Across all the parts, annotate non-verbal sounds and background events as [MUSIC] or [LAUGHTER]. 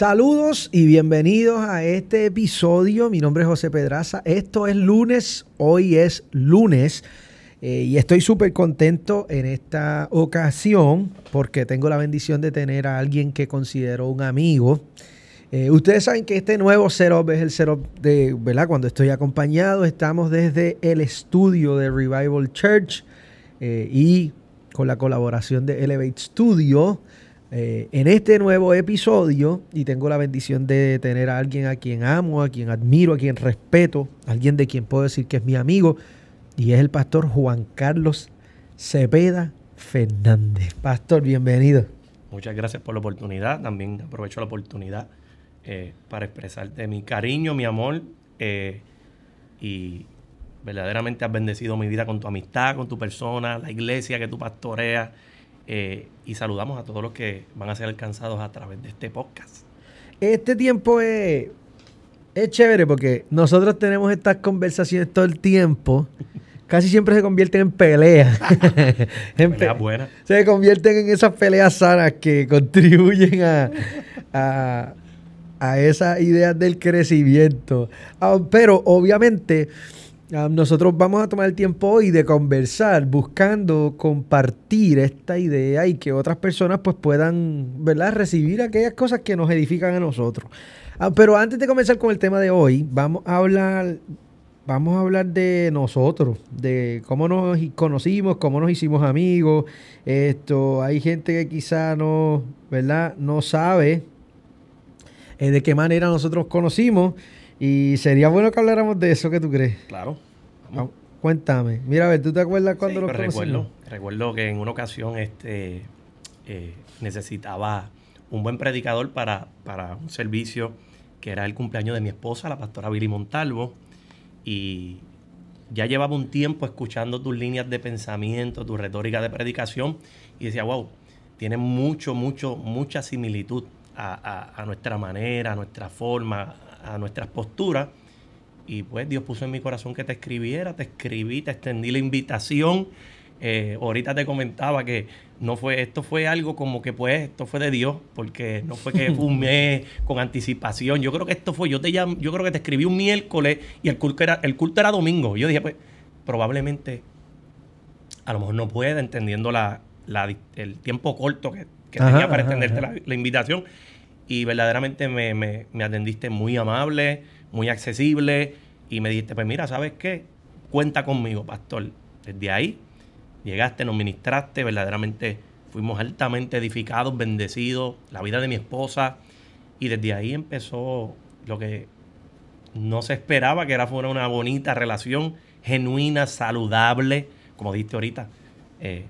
Saludos y bienvenidos a este episodio. Mi nombre es José Pedraza. Esto es lunes, hoy es lunes. Eh, y estoy súper contento en esta ocasión porque tengo la bendición de tener a alguien que considero un amigo. Eh, ustedes saben que este nuevo setup es el setup de, ¿verdad? Cuando estoy acompañado, estamos desde el estudio de Revival Church eh, y con la colaboración de Elevate Studio. Eh, en este nuevo episodio, y tengo la bendición de tener a alguien a quien amo, a quien admiro, a quien respeto, alguien de quien puedo decir que es mi amigo, y es el pastor Juan Carlos Cepeda Fernández. Pastor, bienvenido. Muchas gracias por la oportunidad. También aprovecho la oportunidad eh, para expresarte mi cariño, mi amor, eh, y verdaderamente has bendecido mi vida con tu amistad, con tu persona, la iglesia que tú pastoreas y saludamos a todos los que van a ser alcanzados a través de este podcast. Este tiempo es, es chévere porque nosotros tenemos estas conversaciones todo el tiempo. Casi siempre se convierten en peleas. [LAUGHS] en buenas. Se convierten en esas peleas sanas que contribuyen a, a, a esas ideas del crecimiento. Ah, pero obviamente nosotros vamos a tomar el tiempo hoy de conversar, buscando compartir esta idea y que otras personas pues puedan, ¿verdad?, recibir aquellas cosas que nos edifican a nosotros. Ah, pero antes de comenzar con el tema de hoy, vamos a hablar, vamos a hablar de nosotros, de cómo nos conocimos, cómo nos hicimos amigos. Esto, hay gente que quizá no, ¿verdad?, no sabe eh, de qué manera nosotros conocimos. Y sería bueno que habláramos de eso, ¿qué tú crees? Claro. Cuéntame. Mira, a ver, ¿tú te acuerdas cuando sí, lo? Recuerdo, recuerdo que en una ocasión este, eh, necesitaba un buen predicador para, para un servicio que era el cumpleaños de mi esposa, la pastora Billy Montalvo. Y ya llevaba un tiempo escuchando tus líneas de pensamiento, tu retórica de predicación. Y decía, wow, tiene mucho, mucho, mucha similitud a, a nuestra manera, a nuestra forma, a nuestras posturas. Y pues Dios puso en mi corazón que te escribiera, te escribí, te extendí la invitación. Eh, ahorita te comentaba que no fue, esto fue algo como que pues, esto fue de Dios, porque no fue que fumé [LAUGHS] con anticipación. Yo creo que esto fue, yo te llamo, yo creo que te escribí un miércoles y el culto era, el culto era domingo. Yo dije, pues, probablemente, a lo mejor no puede, entendiendo la, el tiempo corto que, tenía para extenderte la, invitación y verdaderamente me, me, atendiste muy amable, muy accesible y me dijiste, pues mira, ¿sabes qué? Cuenta conmigo, pastor. Desde ahí llegaste, nos ministraste, verdaderamente fuimos altamente edificados, bendecidos, la vida de mi esposa y desde ahí empezó lo que no se esperaba, que era fuera una bonita relación, genuina, saludable, como dijiste ahorita. Eh,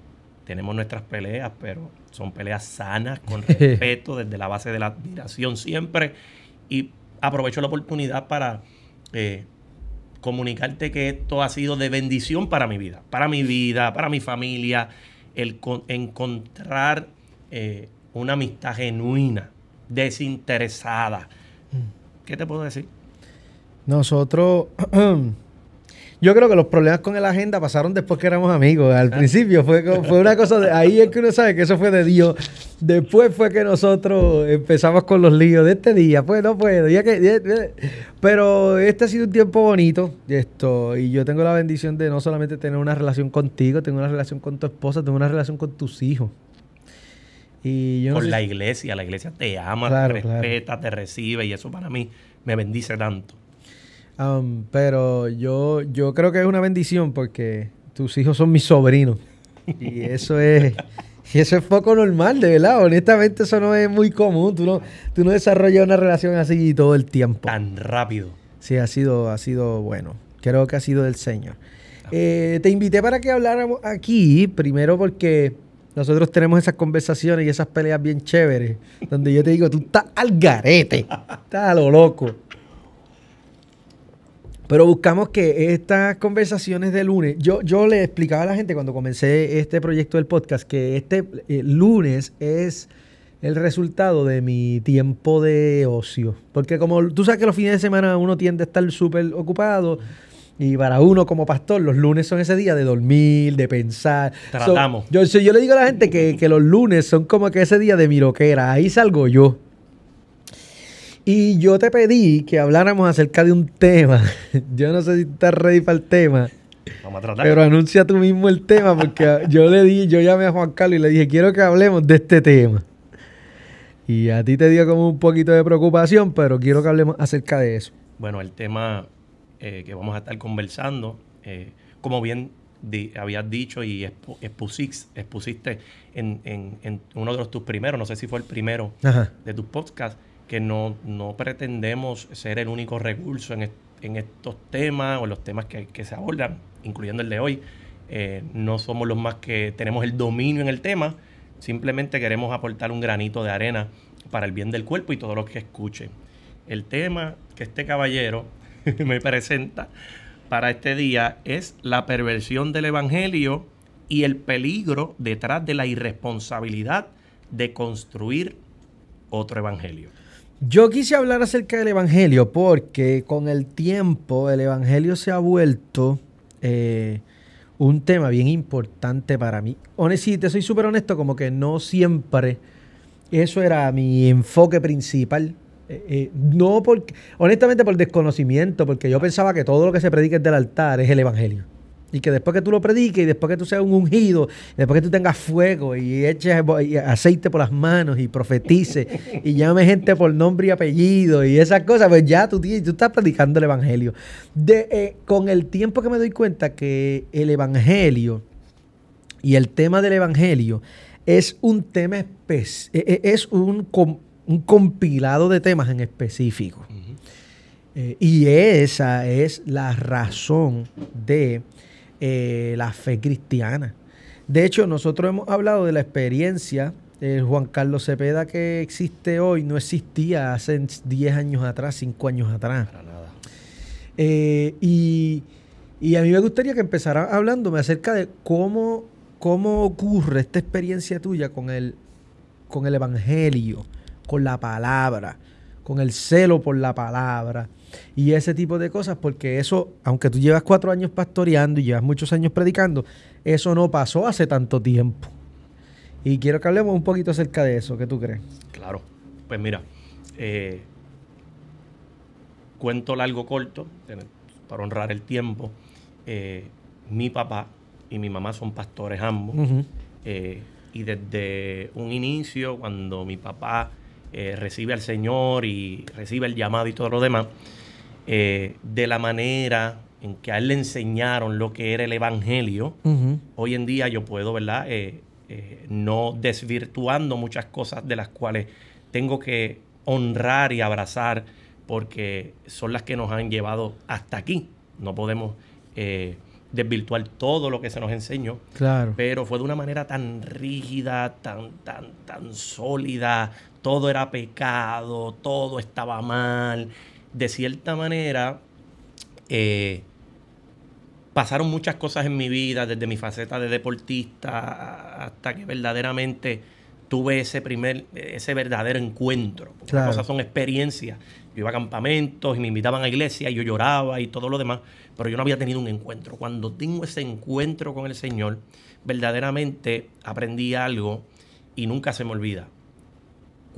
tenemos nuestras peleas, pero son peleas sanas, con [LAUGHS] respeto, desde la base de la admiración siempre. Y aprovecho la oportunidad para eh, comunicarte que esto ha sido de bendición para mi vida, para mi vida, para mi familia, el encontrar eh, una amistad genuina, desinteresada. Mm. ¿Qué te puedo decir? Nosotros [CLEARS THROAT] Yo creo que los problemas con la agenda pasaron después que éramos amigos. Al ah. principio fue, fue una cosa de. Ahí es que uno sabe que eso fue de Dios. Después fue que nosotros empezamos con los líos de este día. Pues no puedo. Ya que, pero este ha sido un tiempo bonito. Esto, y yo tengo la bendición de no solamente tener una relación contigo, tengo una relación con tu esposa, tengo una relación con tus hijos. Y yo con la iglesia. La iglesia te ama, te respeta, te recibe. Y eso para mí me bendice tanto. Um, pero yo, yo creo que es una bendición porque tus hijos son mis sobrinos. Y eso es, eso es poco normal, de verdad. Honestamente, eso no es muy común. Tú no, tú no desarrollas una relación así todo el tiempo. Tan rápido. Sí, ha sido, ha sido bueno. Creo que ha sido del Señor. Eh, te invité para que habláramos aquí, primero porque nosotros tenemos esas conversaciones y esas peleas bien chéveres, donde yo te digo, tú estás al garete, estás a lo loco. Pero buscamos que estas conversaciones de lunes, yo, yo le explicaba a la gente cuando comencé este proyecto del podcast que este eh, lunes es el resultado de mi tiempo de ocio. Porque como tú sabes que los fines de semana uno tiende a estar súper ocupado. Y para uno como pastor, los lunes son ese día de dormir, de pensar. Tratamos. yo, yo, le digo a la gente que, que, los lunes son como que ese día de miroquera. Ahí salgo yo. Y yo te pedí que habláramos acerca de un tema. [LAUGHS] Yo no sé si estás ready para el tema. Vamos a tratar. Pero anuncia tú mismo el tema porque [LAUGHS] yo le di, yo llamé a Juan Carlos y le dije, quiero que hablemos de este tema. Y a ti te dio como un poquito de preocupación, pero quiero que hablemos acerca de eso. Bueno, el tema eh, que vamos a estar conversando, eh, como bien habías dicho y expusiste, en, uno de los, tus primeros, no sé si fue el primero de tus podcasts, que no, no pretendemos ser el único recurso en, en estos temas o los temas que, se abordan, incluyendo el de hoy. Eh, no somos los más que tenemos el dominio en el tema, simplemente queremos aportar un granito de arena para el bien del cuerpo y todo lo que escuchen. El tema que este caballero [LAUGHS] me presenta para este día es la perversión del Evangelio y el peligro detrás de la irresponsabilidad de construir otro Evangelio. Yo quise hablar acerca del Evangelio porque con el tiempo el Evangelio se ha vuelto eh, un tema bien importante para mí. Honestamente, soy súper honesto, como que no siempre eso era mi enfoque principal. Eh, eh, no porque, honestamente por desconocimiento, porque yo pensaba que todo lo que se predica del altar es el Evangelio. Y que después que tú lo prediques y después que tú seas un ungido, después que tú tengas fuego y eches aceite por las manos y profetices [LAUGHS] y llame gente por nombre y apellido y esas cosas, pues ya tú, tú estás predicando el Evangelio. De, eh, con el tiempo que me doy cuenta que el Evangelio y el tema del Evangelio es un tema, e, e, es un, un compilado de temas en específico. Eh, y esa es la razón de eh, la fe cristiana. De hecho, nosotros hemos hablado de la experiencia. El Juan Carlos Cepeda que existe hoy no existía hace 10 años atrás, 5 años atrás. Para nada. Eh, y, a mí me gustaría que empezara hablándome acerca de cómo, cómo ocurre esta experiencia tuya con el, con el Evangelio, con la palabra, con el celo por la palabra y ese tipo de cosas, porque eso, aunque tú llevas cuatro años pastoreando y llevas muchos años predicando, eso no pasó hace tanto tiempo. Y quiero que hablemos un poquito acerca de eso, ¿qué tú crees? Claro, pues mira, eh, cuento largo corto, para honrar el tiempo. Eh, mi papá y mi mamá son pastores ambos. Eh, y desde un inicio, cuando mi papá recibe al Señor y recibe el llamado y todo lo demás, eh, de la manera en que a él le enseñaron lo que era el Evangelio, hoy en día yo puedo, ¿verdad? Eh, eh, no desvirtuando muchas cosas de las cuales tengo que honrar y abrazar porque son las que nos han llevado hasta aquí. No podemos desvirtuar todo lo que se nos enseñó. Claro. Pero fue de una manera tan rígida, tan, tan, tan sólida. Todo era pecado, todo estaba mal de cierta manera, eh, pasaron muchas cosas en mi vida, desde mi faceta de deportista hasta que verdaderamente tuve ese primer, ese verdadero encuentro. Las cosas son experiencias. Yo iba a campamentos y me invitaban a iglesia y yo lloraba y todo lo demás, pero yo no había tenido un encuentro. Cuando tengo ese encuentro con el Señor, verdaderamente aprendí algo y nunca se me olvida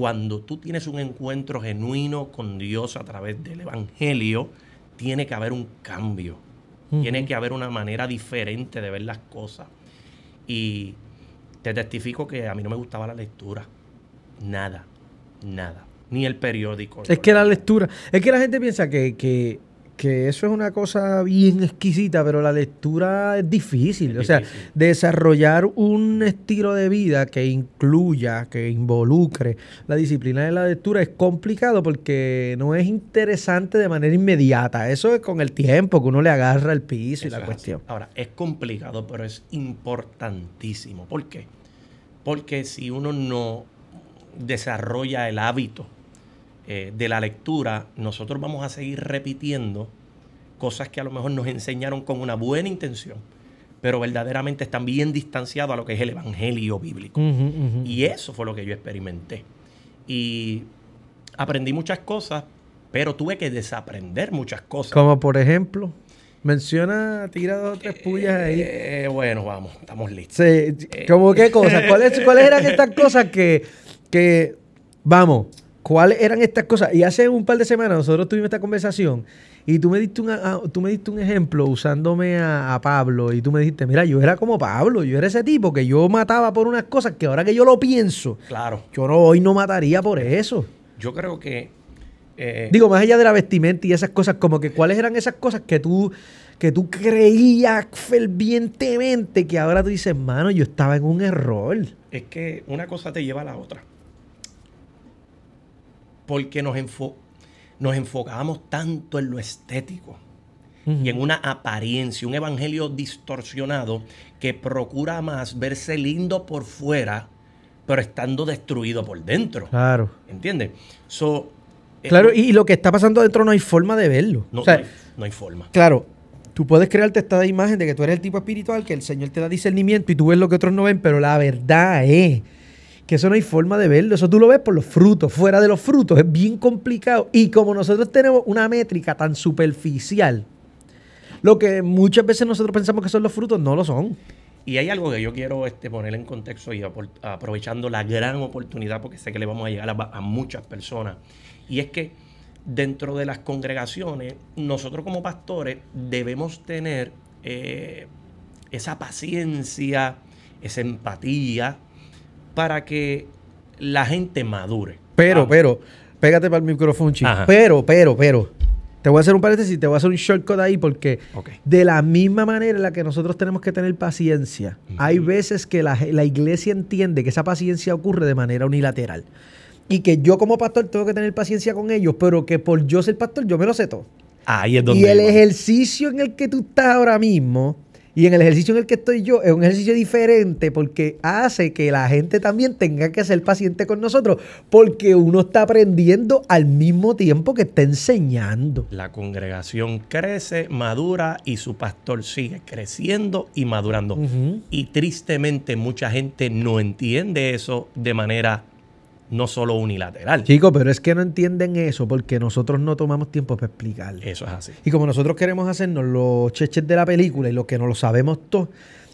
cuando tú tienes un encuentro genuino con Dios a través del Evangelio, tiene que haber un cambio. Tiene que haber una manera diferente de ver las cosas. Y te testifico que a mí no me gustaba la lectura. Nada, nada. Ni el periódico. Es que la lectura, es que la gente piensa que, que que eso es una cosa bien exquisita, pero la lectura es difícil. o sea, desarrollar un estilo de vida que incluya, que involucre la disciplina de la lectura es complicado porque no es interesante de manera inmediata. Eso es con el tiempo que uno le agarra el piso y la cuestión. Ahora, es complicado, pero es importantísimo. ¿Por qué? Porque si uno no desarrolla el hábito eh, de la lectura, nosotros vamos a seguir repitiendo cosas que a lo mejor nos enseñaron con una buena intención, pero verdaderamente están bien distanciados a lo que es el evangelio bíblico. Y eso fue lo que yo experimenté. Y aprendí muchas cosas, pero tuve que desaprender muchas cosas. Como por ejemplo, menciona, tira dos o tres pullas ahí. Eh, bueno, vamos, estamos listos. Sí, eh, ¿Cómo qué cosas? ¿Cuáles, ¿Cuáles eran estas cosas que, que, vamos, ¿cuáles eran estas cosas? Y hace un par de semanas nosotros tuvimos esta conversación y tú me diste, ah, tú me diste un ejemplo usándome a, a, Pablo y tú me dijiste, mira, yo era como Pablo, yo era ese tipo que yo mataba por unas cosas que ahora que yo lo pienso, claro. yo no, hoy no mataría por eso. Yo creo que... Eh, Digo, más allá de la vestimenta y esas cosas, como que cuáles eran esas cosas que tú que tú creías fervientemente que ahora tú dices, mano, yo estaba en un error. Es que una cosa te lleva a la otra. Porque nos, nos enfocábamos tanto en lo estético y en una apariencia, un evangelio distorsionado que procura más verse lindo por fuera, pero estando destruido por dentro. Claro. ¿Entiendes? Claro, y lo que está pasando adentro no hay forma de verlo. No, hay, no hay forma. Claro, Tú puedes crearte esta imagen de que tú eres el tipo espiritual, que el Señor te da discernimiento y tú ves lo que otros no ven, pero la verdad es que eso no hay forma de verlo. Eso tú lo ves por los frutos. Fuera de los frutos es bien complicado. Y como nosotros tenemos una métrica tan superficial, lo que muchas veces nosotros pensamos que son los frutos, no lo son. Y hay algo que yo quiero este, poner en contexto y aprovechando la gran oportunidad, porque sé que le vamos a llegar a muchas personas. Y es que dentro de las congregaciones, nosotros como pastores debemos tener eh, esa paciencia, esa empatía, para que la gente madure. Pero, pero, pégate para el micrófono, chico. Pero, pero, pero. Te voy a hacer un paréntesis, te voy a hacer un shortcut ahí porque de la misma manera en la que nosotros tenemos que tener paciencia, hay veces que la, la iglesia entiende que esa paciencia ocurre de manera unilateral y que yo como pastor tengo que tener paciencia con ellos, pero que por yo ser pastor yo me lo sé todo. Ahí es donde y el ejercicio en el que tú estás ahora mismo y en el ejercicio en el que estoy yo es un ejercicio diferente porque hace que la gente también tenga que ser paciente con nosotros porque uno está aprendiendo al mismo tiempo que está enseñando. La congregación crece, madura y su pastor sigue creciendo y madurando. Y tristemente mucha gente no entiende eso de manera no solo unilateral. Chicos, pero es que no entienden eso porque nosotros no tomamos tiempo para explicar. Eso es así. Y como nosotros queremos hacernos los cheches de la película y lo que no lo sabemos todos,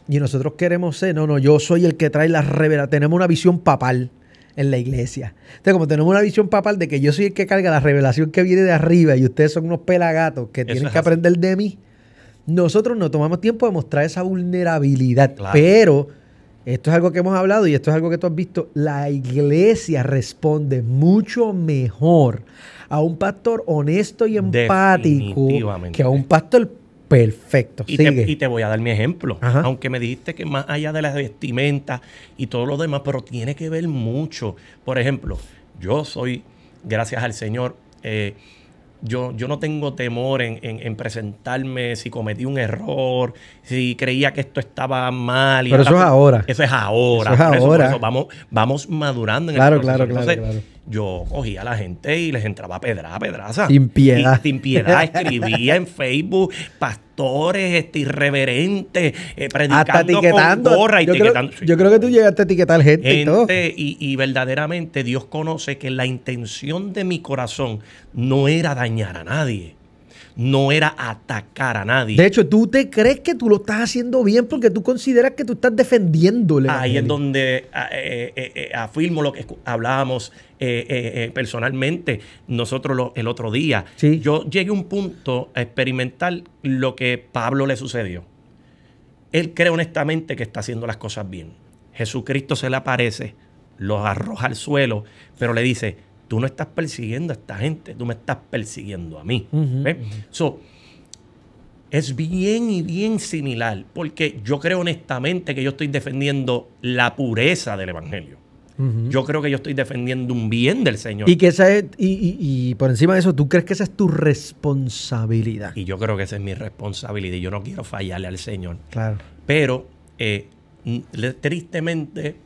y nosotros queremos ser, no, no, yo soy el que trae la revelación, tenemos una visión papal en la iglesia. Entonces, como tenemos una visión papal de que yo soy el que carga la revelación que viene de arriba y ustedes son unos pelagatos que tienen que aprender de mí, nosotros no tomamos tiempo de mostrar esa vulnerabilidad. Pero esto es algo que hemos hablado y esto es algo que tú has visto. La iglesia responde mucho mejor a un pastor honesto y empático que a un pastor perfecto. Y, Te, voy a dar mi ejemplo. Aunque me dijiste que más allá de las vestimentas y todo lo demás, pero tiene que ver mucho. Por ejemplo, yo soy, gracias al Señor, eh, yo, yo no tengo temor en, presentarme si cometí un error, si creía que esto estaba mal. Pero eso es ahora. Eso es ahora. Eso es ahora. vamos, vamos madurando en claro, el Claro, claro, claro yo cogía a la gente y les entraba pedra, pedraza. Sin piedad. sin piedad. Escribía en Facebook pastores este, irreverentes, eh, predicando etiquetando. con gorra. Yo, etiquetando. Creo, yo creo que tú llegaste a etiquetar gente, y todo. Y, verdaderamente Dios conoce que la intención de mi corazón no era dañar a nadie no era atacar a nadie. De hecho, tú te crees que tú lo estás haciendo bien porque tú consideras que tú estás defendiéndole. Ahí es donde ah, eh, eh, eh, afirmo lo que hablábamos personalmente nosotros el otro día. Yo llegué a un punto a experimentar lo que Pablo le sucedió. Él cree honestamente que está haciendo las cosas bien. Jesucristo se le aparece, los arroja al suelo, pero le dice, tú no estás persiguiendo a esta gente, tú me estás persiguiendo a mí. es bien y bien similar, porque yo creo honestamente que yo estoy defendiendo la pureza del Evangelio. Yo creo que yo estoy defendiendo un bien del Señor. Y que esa es, y, por encima de eso, ¿tú crees que esa es tu responsabilidad? Y yo creo que esa es mi responsabilidad y yo no quiero fallarle al Señor. Claro. Pero eh, tristemente,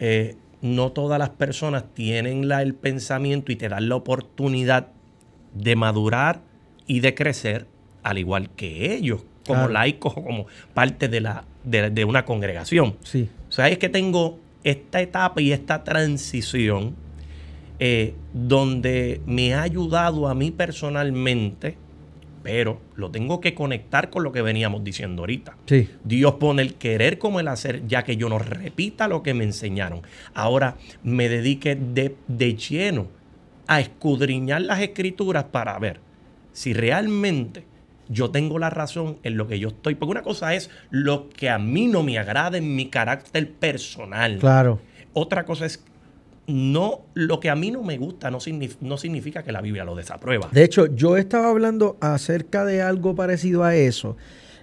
eh, no todas las personas tienen la, el pensamiento y te dan la oportunidad de madurar y de crecer al igual que ellos, como laicos o como parte de, la, de, una congregación. Sí. O sea, es que tengo esta etapa y esta transición eh, donde me ha ayudado a mí personalmente pero lo tengo que conectar con lo que veníamos diciendo ahorita. Dios pone el querer como el hacer, ya que yo no repita lo que me enseñaron. Ahora me dedique de, de lleno a escudriñar las escrituras para ver si realmente yo tengo la razón en lo que yo estoy. Porque una cosa es lo que a mí no me agrada en mi carácter personal. Claro. Otra cosa es no lo que a mí no me gusta no, no significa que la Biblia lo desaprueba. De hecho, yo estaba hablando acerca de algo parecido a eso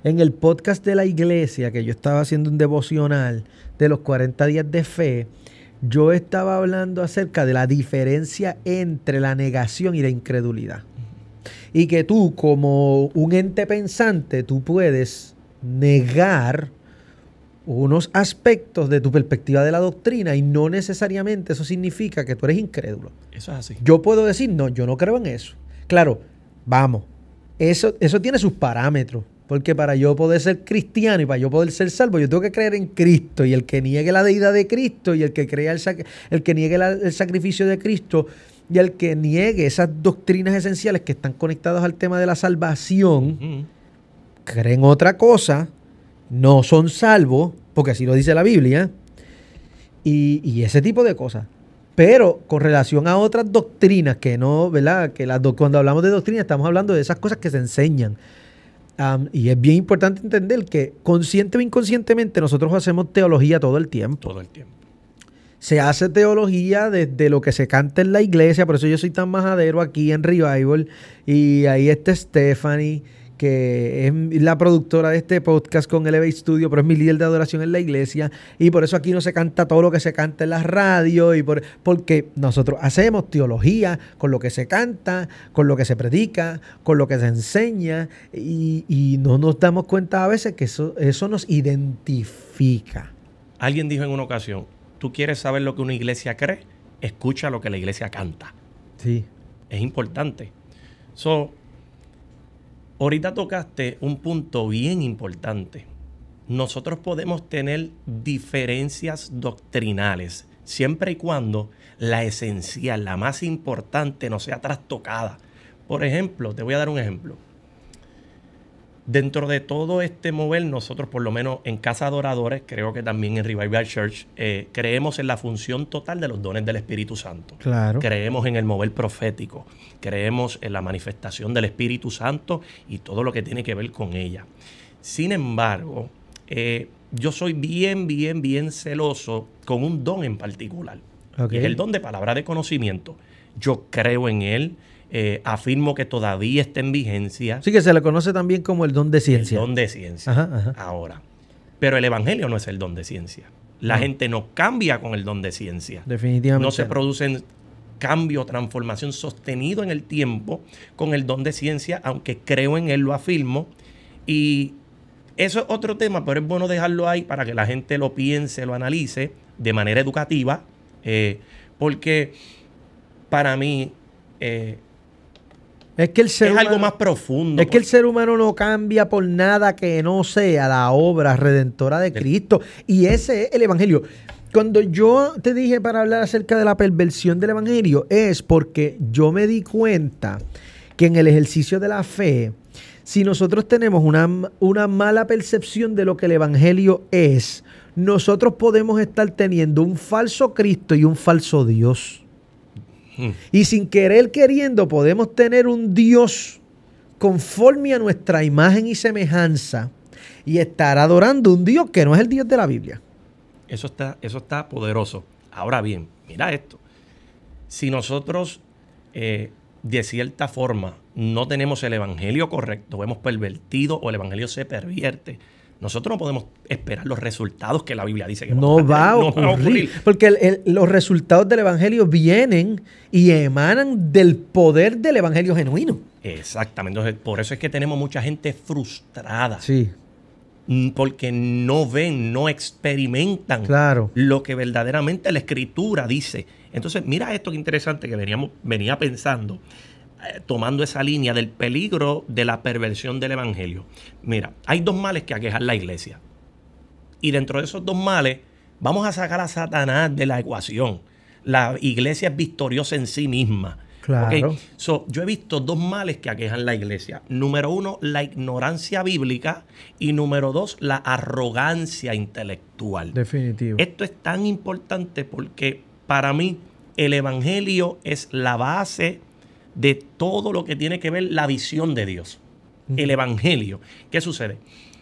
en el podcast de la iglesia, que yo estaba haciendo un devocional de los 40 días de fe. Yo estaba hablando acerca de la diferencia entre la negación y la incredulidad. Y que tú, como un ente pensante, tú puedes negar unos aspectos de tu perspectiva de la doctrina y no necesariamente eso significa que tú eres incrédulo. Eso es así. Yo puedo decir, no, yo no creo en eso. Claro, vamos, eso, eso tiene sus parámetros. Porque para yo poder ser cristiano y para yo poder ser salvo, yo tengo que creer en Cristo. Y el que niegue la deidad de Cristo y el que crea el, el que niegue el sacrificio de Cristo y el que niegue esas doctrinas esenciales que están conectadas al tema de la salvación, creen otra cosa, no son salvos, porque así lo dice la Biblia, y, ese tipo de cosas. Pero con relación a otras doctrinas que no, ¿verdad? Que las cuando hablamos de doctrina estamos hablando de esas cosas que se enseñan. y es bien importante entender que consciente o inconscientemente nosotros hacemos teología todo el tiempo. Todo el tiempo. Se hace teología desde lo que se canta en la iglesia, por eso yo soy tan majadero aquí en Revival. Y ahí está Stephanie que es la productora de este podcast con Elevate Studio, pero es mi líder de adoración en la iglesia. Y por eso aquí no se canta todo lo que se canta en la radio, y por, porque nosotros hacemos teología con lo que se canta, con lo que se predica, con lo que se enseña, y, no nos damos cuenta a veces que eso, eso nos identifica. Alguien dijo en una ocasión, tú quieres saber lo que una iglesia cree, escucha lo que la iglesia canta. Sí. Es importante. So, Ahorita tocaste un punto bien importante. Nosotros podemos tener diferencias doctrinales siempre y cuando la esencial, la más importante, no sea trastocada. Por ejemplo, te voy a dar un ejemplo. Dentro de todo este mover, nosotros por lo menos en Casa Adoradores, creo que también en Revival Church, eh, creemos en la función total de los dones del Espíritu Santo. Claro. Creemos en el mover profético, creemos en la manifestación del Espíritu Santo y todo lo que tiene que ver con ella. Sin embargo, eh, yo soy bien, bien, bien celoso con un don en particular. es el don de palabra de conocimiento. Yo creo en él, eh, afirmo que todavía está en vigencia. Sí, que se le conoce también como el don de ciencia. El don de ciencia. Ahora. Pero el evangelio no es el don de ciencia. La gente no cambia con el don de ciencia. Definitivamente. No se producen cambio, transformación sostenido en el tiempo con el don de ciencia, aunque creo en él, lo afirmo. Y eso es otro tema, pero es bueno dejarlo ahí para que la gente lo piense, lo analice de manera educativa, eh, porque para mí eh, es que el ser es algo más profundo. Es que el ser humano no cambia por nada que no sea la obra redentora de Cristo. Y ese es el Evangelio. Cuando yo te dije para hablar acerca de la perversión del Evangelio, es porque yo me di cuenta que en el ejercicio de la fe, si nosotros tenemos una, una mala percepción de lo que el Evangelio es, nosotros podemos estar teniendo un falso Cristo y un falso Dios. Y sin querer queriendo podemos tener un Dios conforme a nuestra imagen y semejanza y estar adorando un Dios que no es el Dios de la Biblia. Eso está, eso está poderoso. Ahora bien, mira esto. Si nosotros eh, de cierta forma no tenemos el evangelio correcto, hemos pervertido o el evangelio se pervierte, nosotros no podemos esperar los resultados que la Biblia dice que no, va, a ocurrir, Porque los resultados del Evangelio vienen y emanan del poder del Evangelio genuino. Exactamente. Entonces, por eso es que tenemos mucha gente frustrada. Sí. Mm, porque no ven, no experimentan claro. lo que verdaderamente la Escritura dice. Entonces, mira esto que interesante que veníamos, venía pensando. Eh, tomando esa línea del peligro de la perversión del Evangelio. Mira, hay dos males que aquejan la iglesia. Y dentro de esos dos males, vamos a sacar a Satanás de la ecuación. La iglesia es victoriosa en sí misma. Claro. yo he visto dos males que aquejan la iglesia. Número uno, la ignorancia bíblica. Y número dos, la arrogancia intelectual. Definitivo. Esto es tan importante porque para mí el Evangelio es la base de todo lo que tiene que ver la visión de Dios. El Evangelio. ¿Qué sucede?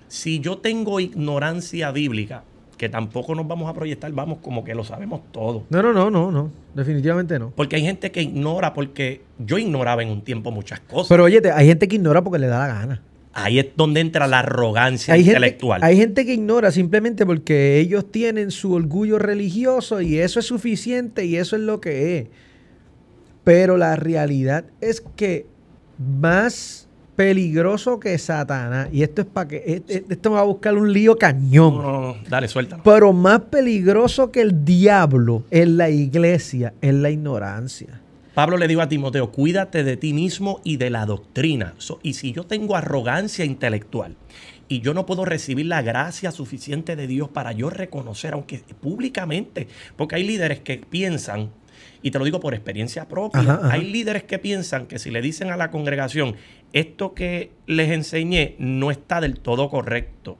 Si yo tengo ignorancia bíblica, que tampoco nos vamos a proyectar, vamos como que lo sabemos todo. No, no, no, no, no, definitivamente no. Porque hay gente que ignora, porque yo ignoraba en un tiempo muchas cosas. Pero oye, hay gente que ignora porque le da la gana. Ahí es donde entra la arrogancia hay intelectual. hay gente que ignora simplemente porque ellos tienen su orgullo religioso y eso es suficiente y eso es lo que es. Pero la realidad es que más peligroso que Satanás. Y esto es para que. Esto me va a buscar un lío cañón. No, no, no. Dale, suéltalo. Pero más peligroso que el diablo en la iglesia es la ignorancia. Pablo le dijo a Timoteo: cuídate de ti mismo y de la doctrina. y si yo tengo arrogancia intelectual y yo no puedo recibir la gracia suficiente de Dios para yo reconocer, aunque públicamente, porque hay líderes que piensan y te lo digo por experiencia propia, hay líderes que piensan que si le dicen a la congregación, esto que les enseñé no está del todo correcto.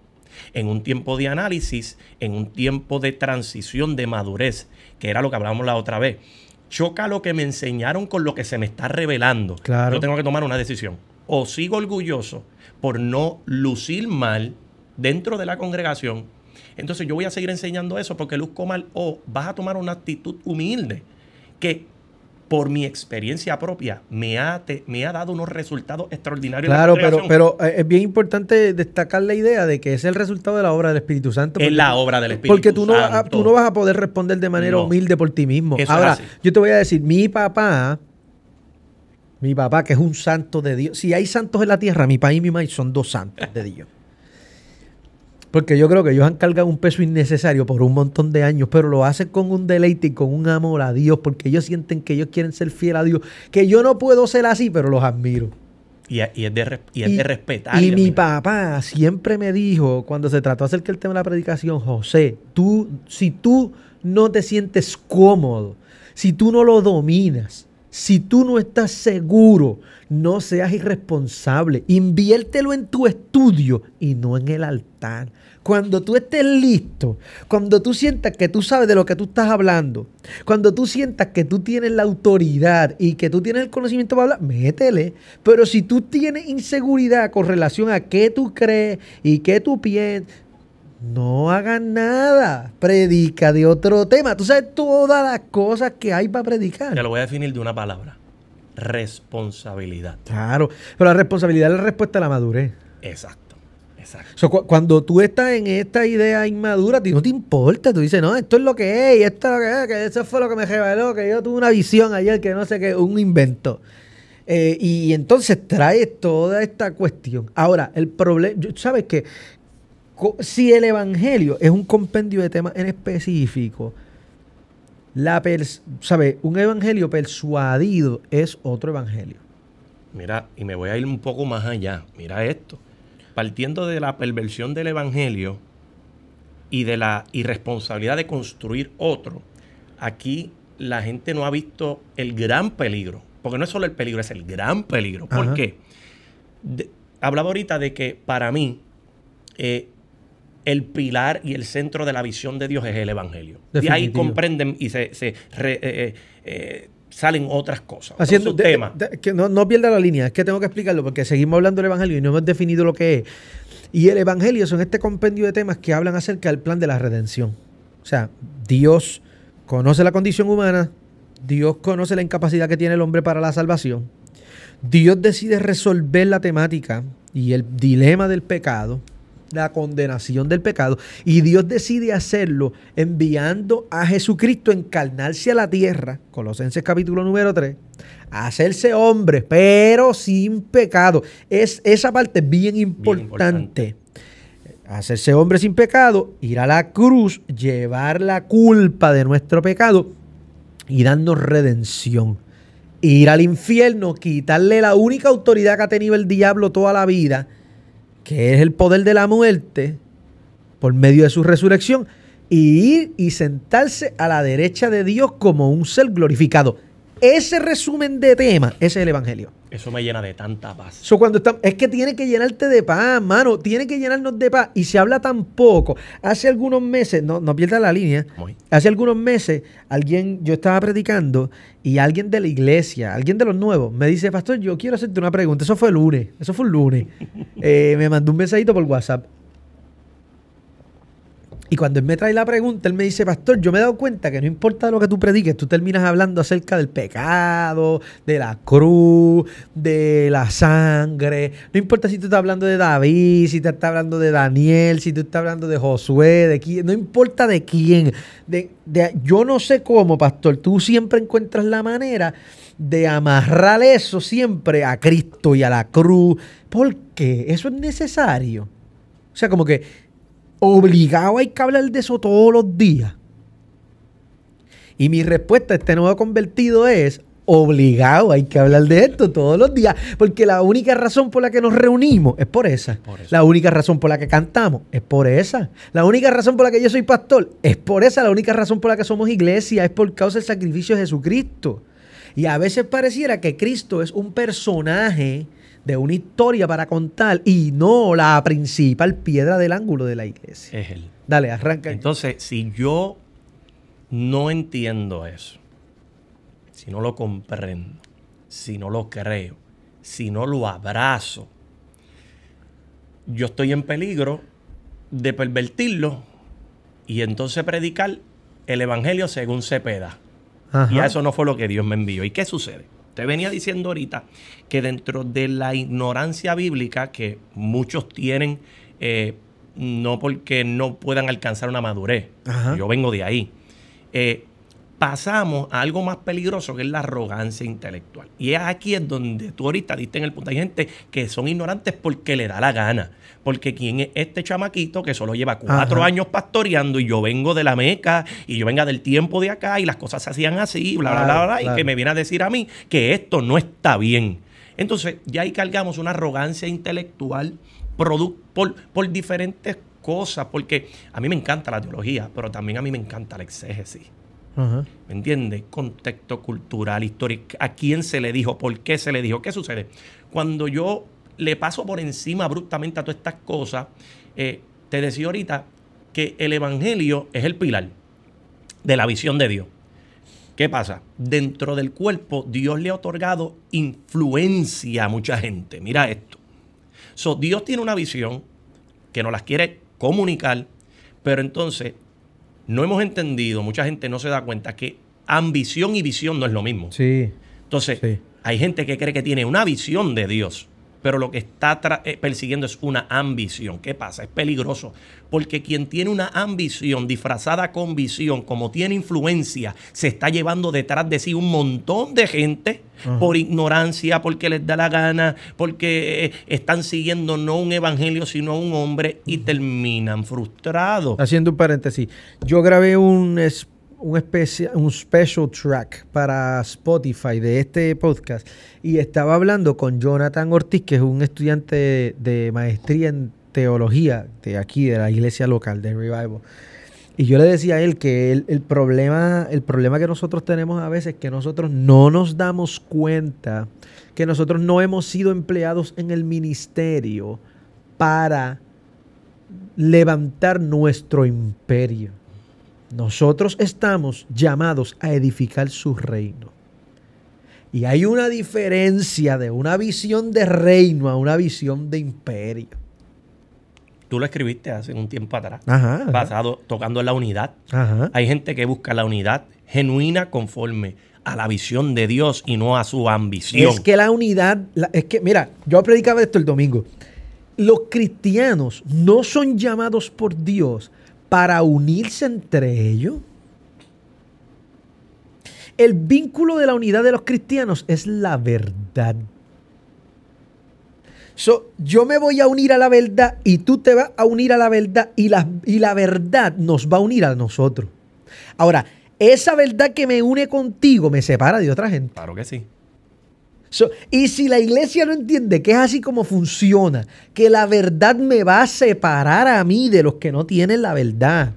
En un tiempo de análisis, en un tiempo de transición, de madurez, que era lo que hablábamos la otra vez, choca lo que me enseñaron con lo que se me está revelando. Yo tengo que tomar una decisión. O sigo orgulloso por no lucir mal dentro de la congregación. Entonces yo voy a seguir enseñando eso porque luzco mal. O vas a tomar una actitud humilde que por mi experiencia propia, me ha, me ha dado unos resultados extraordinarios. Claro, pero, pero eh, es bien importante destacar la idea de que es el resultado de la obra del Espíritu Santo. Es la obra del Espíritu porque tú Santo. No, tú no vas a poder responder de manera humilde por ti mismo. Ahora, yo te voy a decir, mi papá, mi papá que es un santo de Dios, si hay santos en la tierra, mi papá y mi mamá son dos santos de Dios. Porque yo creo que ellos han cargado un peso innecesario por un montón de años, pero lo hacen con un deleite y con un amor a Dios, porque ellos sienten que ellos quieren ser fieles a Dios, que yo no puedo ser así, pero los admiro. Y, es, de, y respetar. Y mi papá siempre me dijo, cuando se trató acerca del tema de la predicación, José, tú, si tú no te sientes cómodo, si tú no lo dominas, si tú no estás seguro, no seas irresponsable. Inviértelo en tu estudio y no en el altar. Cuando tú estés listo, cuando tú sientas que tú sabes de lo que tú estás hablando, cuando tú sientas que tú tienes la autoridad y que tú tienes el conocimiento para hablar, métele. Pero si tú tienes inseguridad con relación a qué tú crees y qué tú piensas, no hagas nada. Predica de otro tema. Tú sabes todas las cosas que hay para predicar. Te lo voy a definir de una palabra. Responsabilidad. Claro. Pero la responsabilidad es la respuesta a la madurez. Exacto. Exacto. cuando tú estás en esta idea inmadura, a ti no te importa. Tú dices, no, esto es lo que es, y esto es lo que es, que eso fue lo que me reveló, que yo tuve una visión ayer que no sé qué, un invento. Eh, y entonces trae toda esta cuestión. Ahora, el problema, ¿sabes qué? Si el Evangelio es un compendio de temas en específico, la ¿sabe? un Evangelio persuadido es otro Evangelio. Mira, y me voy a ir un poco más allá. Mira esto. Partiendo de la perversión del Evangelio y de la irresponsabilidad de construir otro, aquí la gente no ha visto el gran peligro. Porque no es solo el peligro, es el gran peligro. ¿Por qué? hablaba ahorita de que para mí eh, el pilar y el centro de la visión de Dios es el Evangelio. De ahí comprenden y se, eh, eh, eh, salen otras cosas. Haciendo tema. que no, no, pierda la línea, es que tengo que explicarlo porque seguimos hablando del Evangelio y no hemos definido lo que es. Y el Evangelio son este compendio de temas que hablan acerca del plan de la redención. O sea, Dios conoce la condición humana, Dios conoce la incapacidad que tiene el hombre para la salvación. Dios decide resolver la temática y el dilema del pecado la condenación del pecado. Y Dios decide hacerlo enviando a Jesucristo a encarnarse a la tierra, Colosenses capítulo número 3, a hacerse hombre, pero sin pecado. Es, esa parte es bien importante. Hacerse hombre sin pecado, ir a la cruz, llevar la culpa de nuestro pecado y darnos redención. Ir al infierno, quitarle la única autoridad que ha tenido el diablo toda la vida que es el poder de la muerte, por medio de su resurrección, y ir y sentarse a la derecha de Dios como un ser glorificado. Ese resumen de tema, ese es el Evangelio. Eso me llena de tanta paz. So, cuando está, es que tiene que llenarte de paz, mano. Tiene que llenarnos de paz. Y se habla tan poco. Hace algunos meses, no, no pierdas la línea. Muy. Hace algunos meses, alguien, yo estaba predicando y alguien de la iglesia, alguien de los nuevos, me dice, Pastor, yo quiero hacerte una pregunta. Eso fue el lunes. Eso fue el lunes. [LAUGHS] Eh, me mandó un mensajito por WhatsApp. Y cuando él me trae la pregunta, él me dice, pastor, yo me he dado cuenta que no importa lo que tú prediques, tú terminas hablando acerca del pecado, de la cruz, de la sangre. No importa si tú estás hablando de David, si tú estás hablando de Daniel, si tú estás hablando de Josué, de quién, no importa de quién. De, de- yo no sé cómo, pastor, tú siempre encuentras la manera de amarrar eso siempre a Cristo y a la cruz. ¿Por qué? Eso es necesario. O sea, como que obligado hay que hablar de eso todos los días. Y mi respuesta a este nuevo convertido es, obligado hay que hablar de esto todos los días, porque la única razón por la que nos reunimos es por esa. Por. La única razón por la que cantamos es por esa. La única razón por la que yo soy pastor es por esa. La única razón por la que somos iglesia es por causa del sacrificio de Jesucristo. Y a veces pareciera que Cristo es un personaje de una historia para contar y no la principal piedra del ángulo de la iglesia. Es él. Dale, arranca. Entonces, si yo no entiendo eso, si no lo comprendo, si no lo creo, si no lo abrazo, yo estoy en peligro de pervertirlo y entonces predicar el evangelio según Cepeda. Ajá. Y a eso no fue lo que Dios me envió. ¿Y qué sucede? Te venía diciendo ahorita que dentro de la ignorancia bíblica que muchos tienen, eh, no porque no puedan alcanzar una madurez, Ajá. yo vengo de ahí, eh, pasamos a algo más peligroso que es la arrogancia intelectual. Y es aquí es donde tú ahorita diste en el punto. Hay gente que son ignorantes porque le da la gana. Porque quién es este chamaquito que solo lleva cuatro Ajá. años pastoreando y yo vengo de la Meca y yo venga del tiempo de acá y las cosas se hacían así, bla, bla, bla, Claro, bla, y claro. que me viene a decir a mí que esto no está bien. Entonces, ya ahí cargamos una arrogancia intelectual por, por diferentes cosas, porque a mí me encanta la teología, pero también a mí me encanta la exégesis. ¿Me entiendes? Contexto cultural, histórico, a quién se le dijo, por qué se le dijo. ¿Qué sucede? Cuando yo le paso por encima abruptamente a todas estas cosas, eh, te decía ahorita que el Evangelio es el pilar de la visión de Dios. ¿Qué pasa? Dentro del cuerpo, Dios le ha otorgado influencia a mucha gente. Mira esto. So, Dios tiene una visión que nos las quiere comunicar, pero entonces no hemos entendido, mucha gente no se da cuenta que ambición y visión no es lo mismo. Sí. Entonces, Sí. hay gente que cree que tiene una visión de Dios, pero lo que está eh, persiguiendo es una ambición. ¿Qué pasa? Es peligroso, porque quien tiene una ambición disfrazada con visión, como tiene influencia, se está llevando detrás de sí un montón de gente por ignorancia, porque les da la gana, porque eh, están siguiendo no un evangelio, sino a un hombre y terminan frustrados. Haciendo un paréntesis. Yo grabé un, es- un, especia- un special track para Spotify de este podcast y estaba hablando con Jonathan Ortiz, que es un estudiante de, de maestría en teología de aquí, de la iglesia local, de Revival. Y yo le decía a él que el, el problema, el problema que nosotros tenemos a veces es que nosotros no nos damos cuenta que nosotros no hemos sido empleados en el ministerio para levantar nuestro imperio. Nosotros estamos llamados a edificar su reino. Y hay una diferencia de una visión de reino a una visión de imperio. Tú lo escribiste hace un tiempo atrás, Ajá. ajá, basado, tocando en la unidad. ajá. Hay gente que busca la unidad genuina conforme a la visión de Dios y no a su ambición. Es que la unidad, la- es que, mira, yo predicaba esto el domingo. Los cristianos no son llamados por Dios para unirse entre ellos. El vínculo de la unidad de los cristianos es la verdad. So, yo me voy a unir a la verdad y tú te vas a unir a la verdad y la, y la verdad nos va a unir a nosotros. Ahora, esa verdad que me une contigo me separa de otra gente. Claro que sí. Y si la iglesia no entiende que es así como funciona, que la verdad me va a separar a mí de los que no tienen la verdad.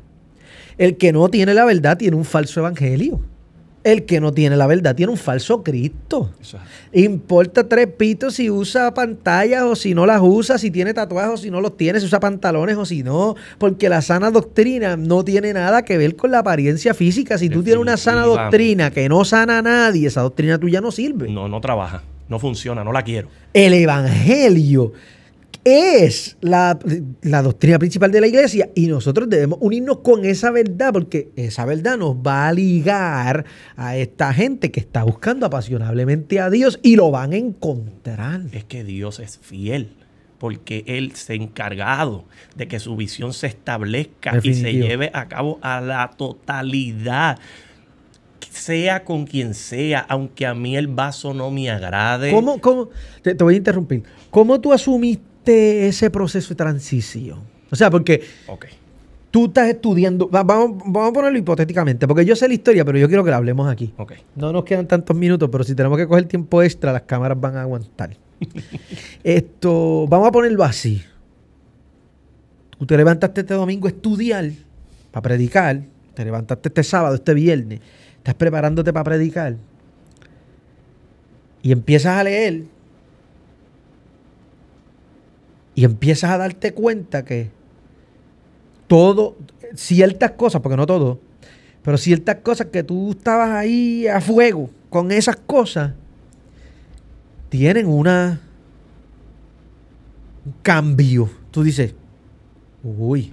El que no tiene la verdad tiene un falso evangelio. El que no tiene la verdad tiene un falso Cristo. Importa tres pitos si usa pantallas o si no las usa, si tiene tatuajes o si no los tiene, si usa pantalones o si no. Porque la sana doctrina no tiene nada que ver con la apariencia física. Si tú tienes una sana doctrina que no sana a nadie, esa doctrina tuya no sirve. No, no trabaja, no funciona, no la quiero. El Evangelio es la, la doctrina principal de la iglesia y nosotros debemos unirnos con esa verdad porque esa verdad nos va a ligar a esta gente que está buscando apasionablemente a Dios y lo van a encontrar. Es que Dios es fiel. Porque Él se ha encargado de que su visión se establezca y se lleve a cabo a la totalidad. Sea con quien sea, aunque a mí el vaso no me agrade. ¿Cómo, cómo, te, te voy a interrumpir, ¿cómo tú asumiste ese proceso de transición? O sea, porque tú estás estudiando, va- vamos, vamos a ponerlo hipotéticamente, porque yo sé la historia, pero yo quiero que la hablemos aquí. Ok. No nos quedan tantos minutos, pero si tenemos que coger tiempo extra, las cámaras van a aguantar. [LAUGHS] Esto, vamos a ponerlo así. Tú te levantaste este domingo a estudiar, para predicar. Te levantaste este sábado, este viernes. Estás preparándote para predicar. Y empiezas a leer. Y empiezas a darte cuenta que todo, ciertas cosas, porque no todo, pero ciertas cosas que tú estabas ahí a fuego con esas cosas, tienen una un cambio. Tú dices, uy,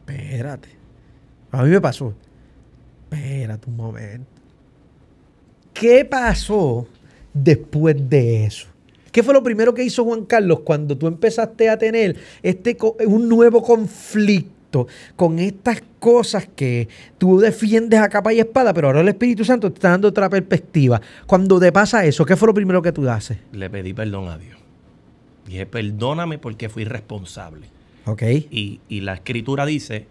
espérate. A mí me pasó. Espérate un momento. ¿Qué pasó después de eso? ¿Qué fue lo primero que hizo Juan Carlos cuando tú empezaste a tener este un nuevo conflicto con estas cosas que tú defiendes a capa y espada, pero ahora el Espíritu Santo te está dando otra perspectiva? Cuando te pasa eso, ¿qué fue lo primero que tú haces? Le pedí perdón a Dios. Dije, perdóname porque fui responsable. ¿Ok? Y, y la escritura dice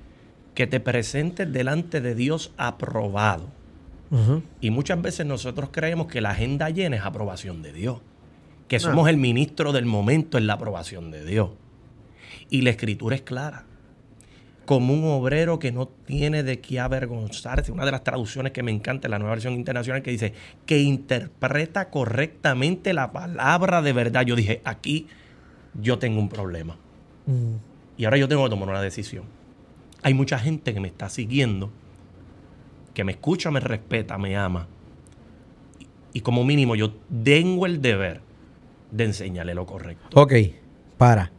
que te presentes delante de Dios aprobado. Y muchas veces nosotros creemos que la agenda llena es aprobación de Dios. Que No. somos el ministro del momento en la aprobación de Dios. Y la escritura es clara. Como un obrero que no tiene de qué avergonzarse. Una de las traducciones que me encanta en la nueva versión internacional que dice que interpreta correctamente la palabra de verdad. Yo dije, aquí yo tengo un problema. Mm. Y ahora yo tengo que tomar una decisión. Hay mucha gente que me está siguiendo, que me escucha, me respeta, me ama. Y como mínimo yo tengo el deber de enseñarle lo correcto. Ok, para.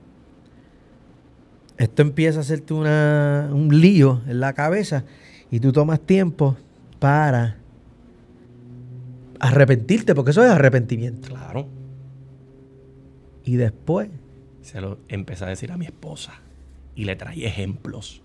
Esto empieza a hacerte una, un lío en la cabeza y tú tomas tiempo para arrepentirte, porque eso es arrepentimiento. Claro. Y después, Se lo empecé a decir a mi esposa. Y le traí ejemplos.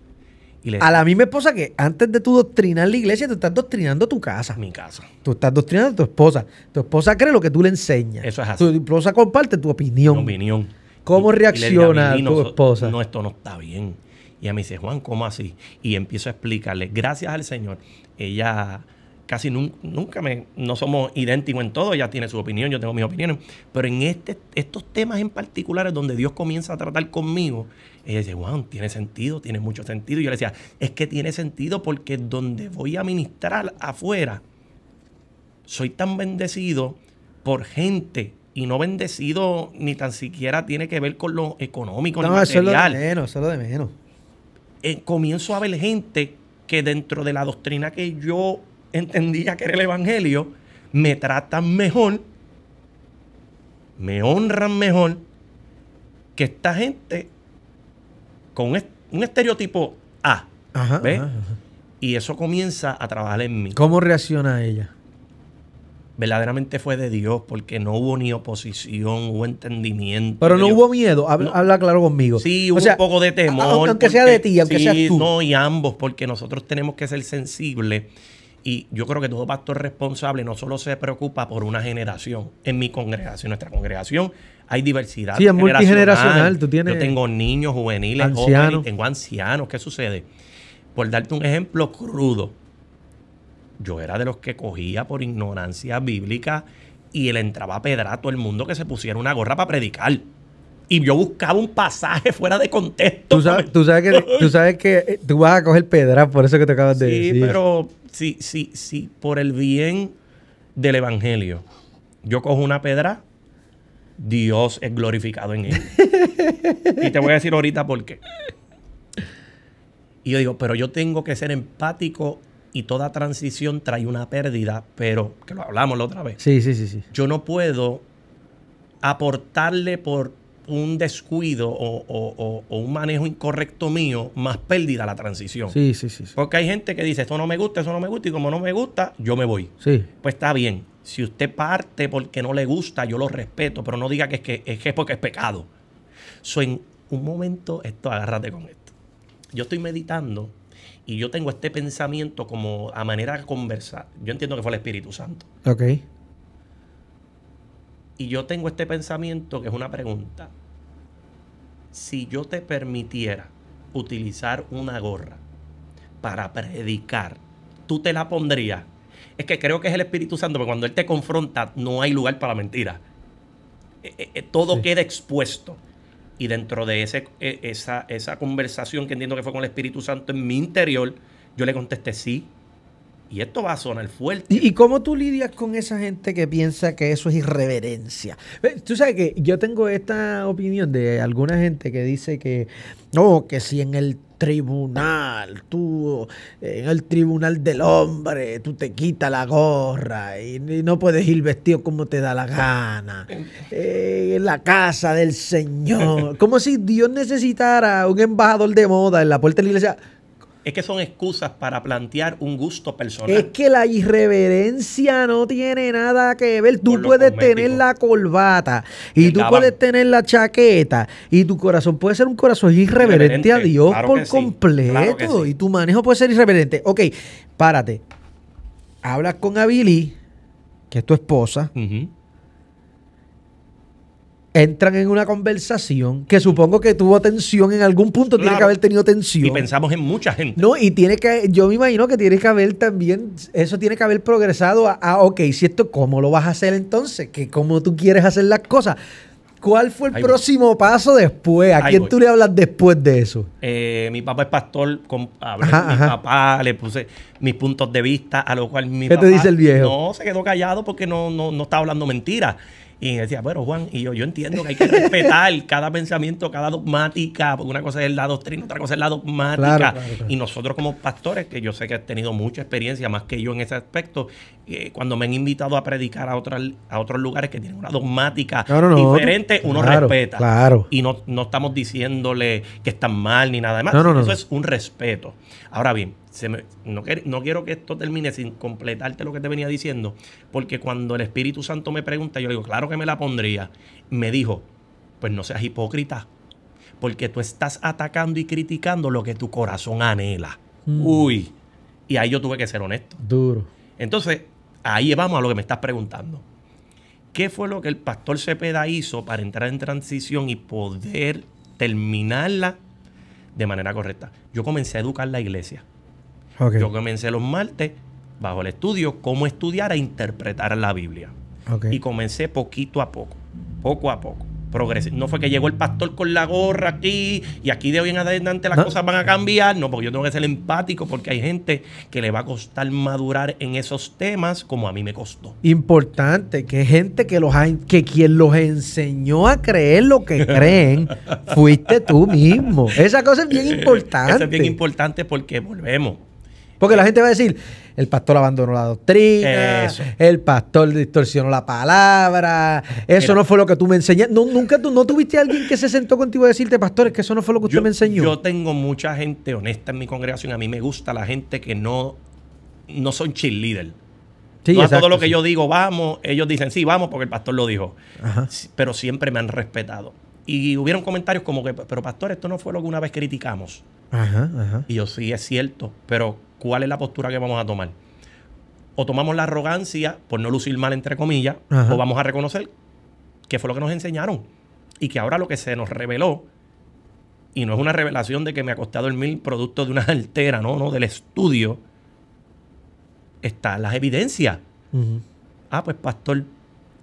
Y le a la misma esposa que antes de tú doctrinar la iglesia, tú estás doctrinando tu casa. mi casa. Tú estás doctrinando a tu esposa. Tu esposa cree lo que tú le enseñas. Eso es así. Tu esposa comparte tu opinión. Mi opinión. ¿Cómo Y- y reacciona "Mimi, tu no, esposa? No, esto no está bien. Y ella me dice, Juan, ¿cómo así? Y empiezo a explicarle, gracias al Señor, ella casi nun- nunca me, no somos idénticos en todo, ella tiene su opinión, yo tengo mis opiniones, pero en este, estos temas en particulares donde Dios comienza a tratar conmigo, ella dice, Juan, tiene sentido, tiene mucho sentido. Y yo le decía, es que tiene sentido porque donde voy a ministrar afuera, soy tan bendecido por gente y no bendecido ni tan siquiera tiene que ver con lo económico ni No, eso es lo de material. menos, eso es lo de menos. Eh, comienzo a ver gente que dentro de la doctrina que yo entendía que era el evangelio, me tratan mejor, me honran mejor que esta gente con un est- un estereotipo A. Ajá, ¿Ves? ajá, ajá. Y eso comienza a trabajar en mí. ¿Cómo reacciona ella? verdaderamente fue de Dios, porque no hubo ni oposición, hubo entendimiento. Pero no Yo- hubo miedo. Habla, No. habla claro conmigo. Sí, O hubo sea, un poco de temor. Aunque sea porque- de ti, aunque sí, seas tú. No, y ambos, porque nosotros tenemos que ser sensibles. Y yo creo que todo pastor responsable no solo se preocupa por una generación. En mi congregación, nuestra congregación, hay diversidad. Sí, es multigeneracional, tú tienes Yo tengo niños juveniles, ancianos. jóvenes, tengo ancianos. ¿Qué sucede? Por darte un ejemplo crudo, yo era de los que cogía por ignorancia bíblica y le entraba a pedra a todo el mundo que se pusiera una gorra para predicar. Y yo buscaba un pasaje fuera de contexto. Tú sabes, tú sabes que, tú sabes que eh, tú vas a coger pedra, por eso que te acabas de Sí, decir. pero si, si, si por el bien del evangelio yo cojo una pedra, Dios es glorificado en él. [LAUGHS] y te voy a decir ahorita por qué. Y yo digo, pero yo tengo que ser empático y toda transición trae una pérdida, pero que lo hablamos la otra vez. Sí, sí, sí, sí. Yo no puedo aportarle por un descuido o, o- o- o un manejo incorrecto mío más pérdida a la transición. Sí, sí, sí. Sí. Porque hay gente que dice, esto no me gusta, eso no me gusta, y como no me gusta, yo me voy. Sí. Pues está bien. Si usted parte porque no le gusta, yo lo respeto, pero no diga que es, que, es, que es porque es pecado. So, en un momento, esto, agárrate con esto. Yo estoy meditando y yo tengo este pensamiento como a manera de conversar. Yo entiendo que fue el Espíritu Santo. Ok. Y yo tengo este pensamiento que es una pregunta. Si yo te permitiera utilizar una gorra para predicar, ¿tú te la pondrías? Es que creo que es el Espíritu Santo, porque cuando Él te confronta no hay lugar para mentira. Eh, eh, eh, todo Sí. queda expuesto. Y dentro de ese, eh, esa, esa conversación que entiendo que fue con el Espíritu Santo en mi interior, yo le contesté sí. Y esto va a sonar fuerte. ¿Y, cómo tú lidias con esa gente que piensa que eso es irreverencia? Ve, Tú sabes que yo tengo esta opinión de alguna gente que dice que no, que si en el tribunal, tú, en el tribunal del hombre, tú te quitas la gorra y, y no puedes ir vestido como te da la gana. Eh, en la casa del Señor. [LAUGHS] Como si Dios necesitara un embajador de moda en la puerta de la iglesia. Es que son excusas para plantear un gusto personal. Es que la irreverencia no tiene nada que ver. Tú puedes tener la corbata y El tú puedes tener la chaqueta y tu corazón puede ser un corazón irreverente, Irreverente, a Dios claro por sí, completo claro que sí. y tu manejo puede ser irreverente. Ok, párate. Hablas con Abili, que es tu esposa, Ujú. Entran en una conversación que supongo que tuvo tensión en algún punto, tiene que haber tenido tensión. Y pensamos en mucha gente. No, y tiene que, yo me imagino que tiene que haber también, eso tiene que haber progresado a, a, ok, si esto, ¿cómo lo vas a hacer entonces? que ¿Cómo tú quieres hacer las cosas? ¿Cuál fue el Ahí voy. próximo paso después? ¿A Ahí quién voy. tú le hablas después de eso? Eh, mi papá es pastor, con, hablé Ajá, con mi ajá. papá, le puse mis puntos de vista, a lo cual mi ¿Qué te papá dice el viejo? No, se quedó callado porque no, no, no estaba hablando mentira. Y decía, bueno, Juan, y yo, yo entiendo que hay que respetar [LAUGHS] cada pensamiento, cada dogmática, porque una cosa es la doctrina, otra cosa es la dogmática. Claro, claro, claro. Y nosotros como pastores, que yo sé que has tenido mucha experiencia, más que yo en ese aspecto, eh, cuando me han invitado a predicar a, otras, a otros lugares que tienen una dogmática No, no, no, diferente, uno respeta. claro. Y no, no estamos diciéndole que están mal ni nada más. Eso es un respeto. Ahora bien, se me- no, quer- no quiero que esto termine sin completarte lo que te venía diciendo, porque cuando el Espíritu Santo me pregunta, yo le digo, claro que me la pondría. Me dijo, pues no seas hipócrita, porque tú estás atacando y criticando lo que tu corazón anhela. Mm. Uy. Y ahí yo tuve que ser honesto. Duro. Entonces, ahí vamos a lo que me estás preguntando. ¿Qué fue lo que el pastor Cepeda hizo para entrar en transición y poder terminarla de manera correcta? Yo comencé a educar la iglesia. Yo comencé los martes bajo el estudio cómo estudiar e interpretar la Biblia. Y comencé poquito a poco, poco a poco. progresi- No fue que llegó el pastor con la gorra aquí y aquí de hoy en adelante las No. cosas van a cambiar. No, porque yo tengo que ser empático porque hay gente que le va a costar madurar en esos temas como a mí me costó. Importante que gente que los ha, que quien los enseñó a creer lo que [LAUGHS] creen fuiste tú mismo. Esa cosa es bien importante. Eso es bien importante porque volvemos. Porque la gente va a decir, el pastor abandonó la doctrina, Eso. el pastor distorsionó la palabra, eso Mira. no fue lo que tú me enseñaste. No, nunca tú, no tuviste a alguien que se sentó contigo a decirte, pastor, es que eso no fue lo que usted me enseñó. Yo tengo mucha gente honesta en mi congregación. A mí me gusta la gente que no, no son cheerleader. Sí, no a exacto, todo lo que sí. yo digo, vamos. Ellos dicen, sí, vamos, porque el pastor lo dijo. Ajá. Pero siempre me han respetado. Y hubieron comentarios como que, pero pastor, esto no fue lo que una vez criticamos. Ajá, ajá. Y yo, sí, es cierto, pero ¿cuál es la postura que vamos a tomar? O tomamos la arrogancia, por no lucir mal, entre comillas, Ajá. o vamos a reconocer que fue lo que nos enseñaron. Y que ahora lo que se nos reveló, y no es una revelación de que me ha costado el mil producto de una altera, no, no, del estudio, están las evidencias. Ah, pues pastor.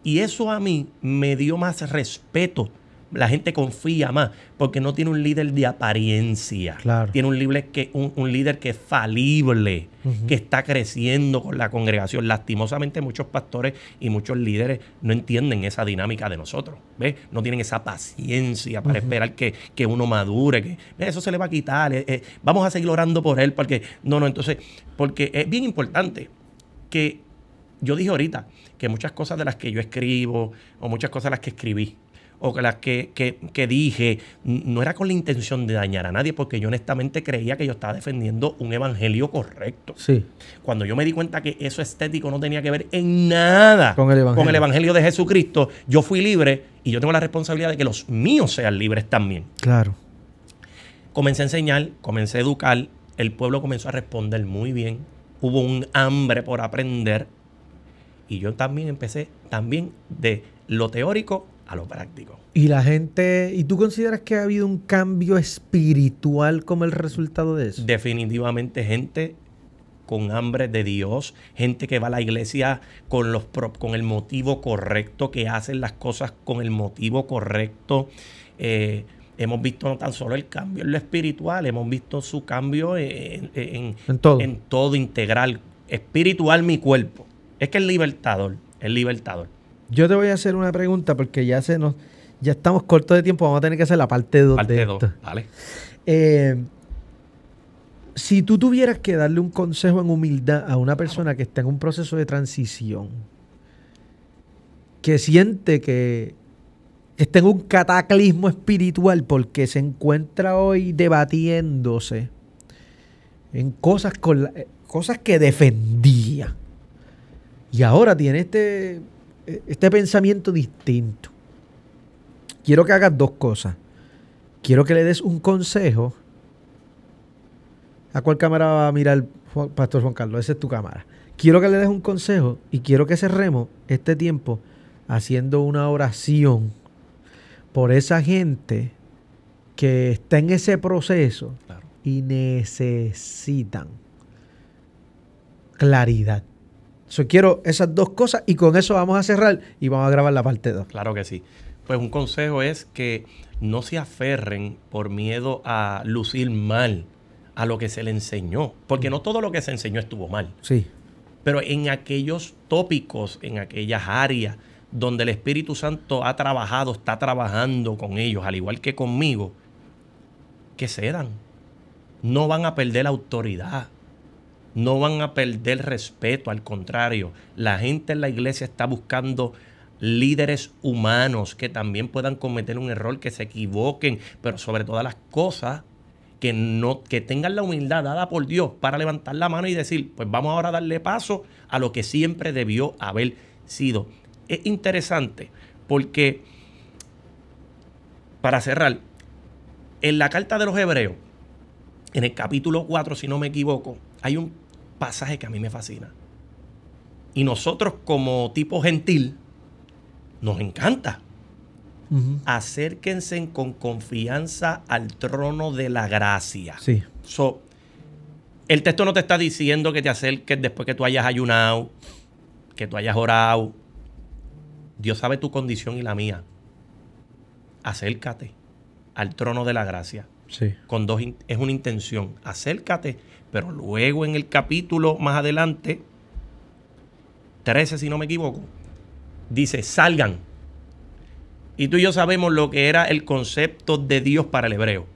Y eso a mí me dio más respeto, la gente confía más, porque no tiene un líder de apariencia. Claro. Tiene un líder, que, un, un líder que es falible, que está creciendo con la congregación. Lastimosamente muchos pastores y muchos líderes no entienden esa dinámica de nosotros. ¿ves? No tienen esa paciencia para esperar que, que uno madure, que "Ve, eso se le va a quitar, eh, eh, vamos a seguir orando por él, porque no, no, entonces, porque es bien importante que yo dije ahorita que muchas cosas de las que yo escribo, o muchas cosas de las que escribí, o que las que, que- que dije, no era con la intención de dañar a nadie, porque yo honestamente creía que yo estaba defendiendo un evangelio correcto. Sí. Cuando yo me di cuenta que eso estético no tenía que ver en nada Con el evangelio. evangelio de Jesucristo, yo fui libre y yo tengo la responsabilidad de que los míos sean libres también. Claro. Comencé a enseñar, comencé a educar, el pueblo comenzó a responder muy bien, hubo un hambre por aprender y yo también empecé también de lo teórico a lo práctico. Y la gente, ¿y tú consideras que ha habido un cambio espiritual como el resultado de eso? Definitivamente gente con hambre de Dios, gente que va a la iglesia con, los, con el motivo correcto, que hacen las cosas con el motivo correcto. Eh, hemos visto no tan solo el cambio en lo espiritual, hemos visto su cambio en, en- En todo. en todo integral, espiritual mi cuerpo. Es que el libertador, el libertador. Yo te voy a hacer una pregunta porque ya se nos, ya estamos cortos de tiempo, vamos a tener que hacer la parte 2 de Parte 2, esto. ¿vale? Eh, si tú tuvieras que darle un consejo en humildad a una persona que está en un proceso de transición, que siente que está en un cataclismo espiritual porque se encuentra hoy debatiéndose en cosas, con la- eh, cosas que defendía y ahora tiene este, este pensamiento distinto. Quiero que hagas dos cosas. Quiero que le des un consejo. ¿A cuál cámara va a mirar Juan- Pastor Juan Carlos? Esa es tu cámara. Quiero que le des un consejo y quiero que cerremos este tiempo haciendo una oración por esa gente que está en ese proceso Claro. y necesitan claridad. So, quiero esas dos cosas y con eso vamos a cerrar y vamos a grabar la parte 2. Claro que sí. Pues un consejo es que no se aferren por miedo a lucir mal a lo que se le enseñó, porque no todo lo que se enseñó estuvo mal, Sí. pero en aquellos tópicos, en aquellas áreas donde el Espíritu Santo ha trabajado, está trabajando con ellos, al igual que conmigo, que cedan. No van a perder autoridad. No van a perder respeto, al contrario, la gente en la iglesia está buscando líderes humanos que también puedan cometer un error, que se equivoquen, pero sobre todas las cosas que no que tengan la humildad dada por Dios para levantar la mano y decir, pues vamos ahora a darle paso a lo que siempre debió haber sido. Es interesante porque para cerrar, en la carta de los Hebreos, en el capítulo 4, si no me equivoco, hay un pasaje que a mí me fascina. Y nosotros como tipo gentil, nos encanta. Acérquense con confianza al trono de la gracia. Sí. So, el texto no te está diciendo que te acerques después que tú hayas ayunado, que tú hayas orado. Dios sabe tu condición y la mía. Acércate al trono de la gracia. Sí. Con dos es una intención. Acércate, pero luego en el capítulo más adelante, 13 si no me equivoco, dice, salgan. Y tú y yo sabemos lo que era el concepto de Dios para el hebreo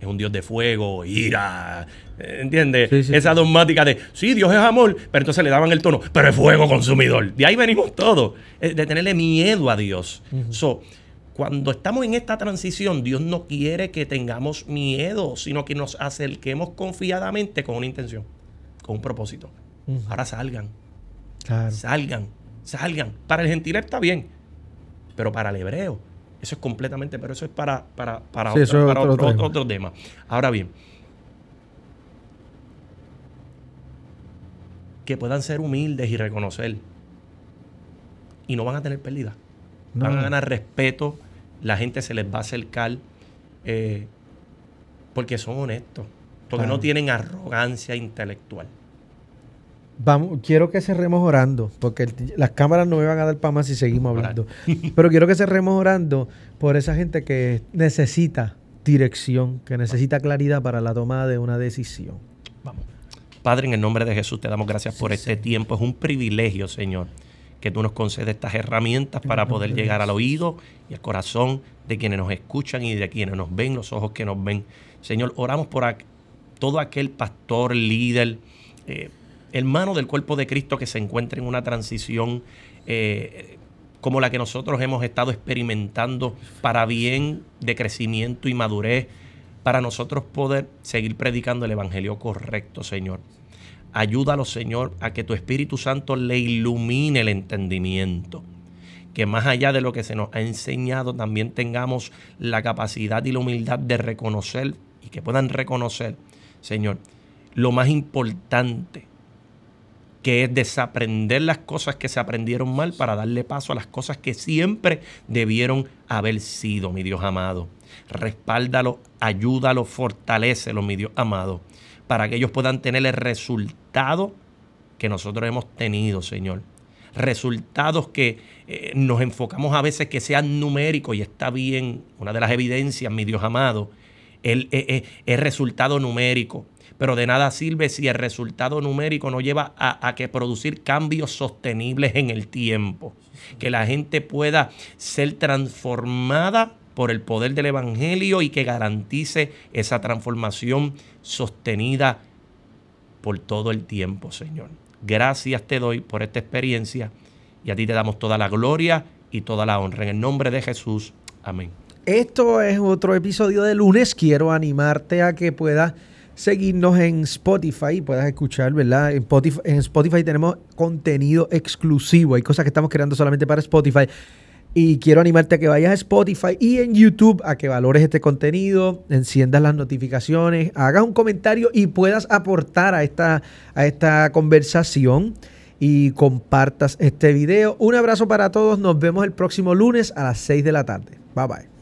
es un Dios de fuego, ira, eh, ¿entiendes? Sí, sí, Esa dogmática de, sí, Dios es amor, pero entonces le daban el tono, pero es fuego consumidor. De ahí venimos todos, eh, de tenerle miedo a Dios. So, cuando estamos en esta transición, Dios no quiere que tengamos miedo, sino que nos acerquemos confiadamente con una intención, con un propósito. Ahora salgan, Claro. salgan, salgan. Para el gentil está bien, pero para el hebreo, eso es completamente, pero eso es para, para, para, Sí, es para otro otro, tema. otro tema. Ahora bien, que puedan ser humildes y reconocer. Y no van a tener pérdida. No. Van a ganar respeto, la gente se les va a acercar, eh, porque son honestos, porque Claro. no tienen arrogancia intelectual. Vamos, quiero que cerremos orando, porque las cámaras no me van a dar para más si seguimos hablando. [LAUGHS] Pero quiero que cerremos orando por esa gente que necesita dirección, que necesita claridad para la toma de una decisión. Vamos. Padre, en el nombre de Jesús te damos gracias por este tiempo. Es un privilegio, Señor, que tú nos concedes estas herramientas para poder llegar al oído y al corazón de quienes nos escuchan y de quienes nos ven, los ojos que nos ven. Señor, oramos por todo aquel pastor, líder, eh, hermano del cuerpo de Cristo que se encuentre en una transición eh, como la que nosotros hemos estado experimentando para bien de crecimiento y madurez, para nosotros poder seguir predicando el Evangelio correcto, Señor. Ayúdalo, Señor, a que tu Espíritu Santo le ilumine el entendimiento. Que más allá de lo que se nos ha enseñado, también tengamos la capacidad y la humildad de reconocer y que puedan reconocer, Señor, lo más importante, que es desaprender las cosas que se aprendieron mal para darle paso a las cosas que siempre debieron haber sido, mi Dios amado. Respáldalo, ayúdalo, fortalecelo, mi Dios amado para que ellos puedan tener el resultado que nosotros hemos tenido, Señor. Resultados que eh, nos enfocamos a veces que sean numéricos y está bien. Una de las evidencias, mi Dios amado, el, eh, eh, es resultado numérico. Pero de nada sirve si el resultado numérico no lleva a, a que producir cambios sostenibles en el tiempo. Que la gente pueda ser transformada por el poder del Evangelio y que garantice esa transformación sostenida por todo el tiempo, Señor. Gracias te doy por esta experiencia y a ti te damos toda la gloria y toda la honra. En el nombre de Jesús. Amén. Esto es otro episodio de lunes. Quiero animarte a que puedas seguirnos en Spotify puedas escuchar, ¿verdad? En Spotify, en Spotify tenemos contenido exclusivo. Hay cosas que estamos creando solamente para Spotify. Y quiero animarte a que vayas a Spotify y en YouTube a que valores este contenido, enciendas las notificaciones, hagas un comentario y puedas aportar a esta, a esta conversación y compartas este video. Un abrazo para todos. Nos vemos el próximo lunes a las 6 de la tarde. Bye bye.